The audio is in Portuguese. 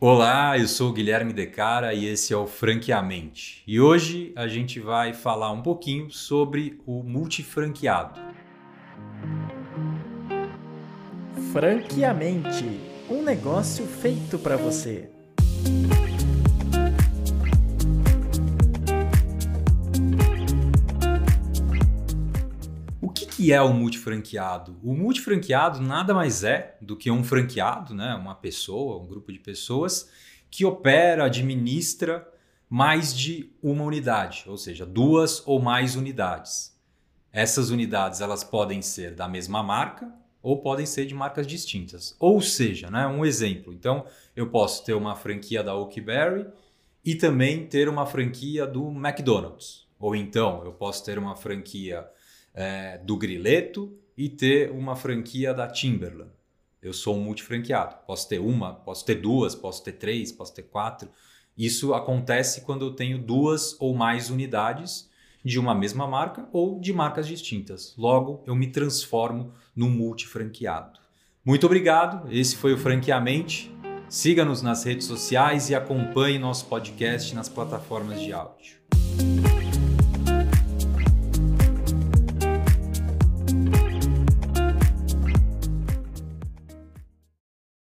Olá, eu sou Guilherme Decara e esse é o Franqueamente. E hoje a gente vai falar um pouquinho sobre o multifranqueado. Franqueamente, um negócio feito para você. Que é o multifranqueado? O multifranqueado nada mais é do que um franqueado, né? uma pessoa, um grupo de pessoas que opera, administra mais de uma unidade, ou seja, duas ou mais unidades. Essas unidades elas podem ser da mesma marca ou podem ser de marcas distintas. Ou seja, né, um exemplo. Então, eu posso ter uma franquia da Oakberry e também ter uma franquia do McDonald's. Ou então, eu posso ter uma franquia é, do Grileto e ter uma franquia da Timberland. Eu sou um multifranqueado. Posso ter uma, posso ter duas, posso ter três, posso ter quatro. Isso acontece quando eu tenho duas ou mais unidades de uma mesma marca ou de marcas distintas. Logo, eu me transformo num multifranqueado. Muito obrigado. Esse foi o Franqueamente. Siga-nos nas redes sociais e acompanhe nosso podcast nas plataformas de áudio.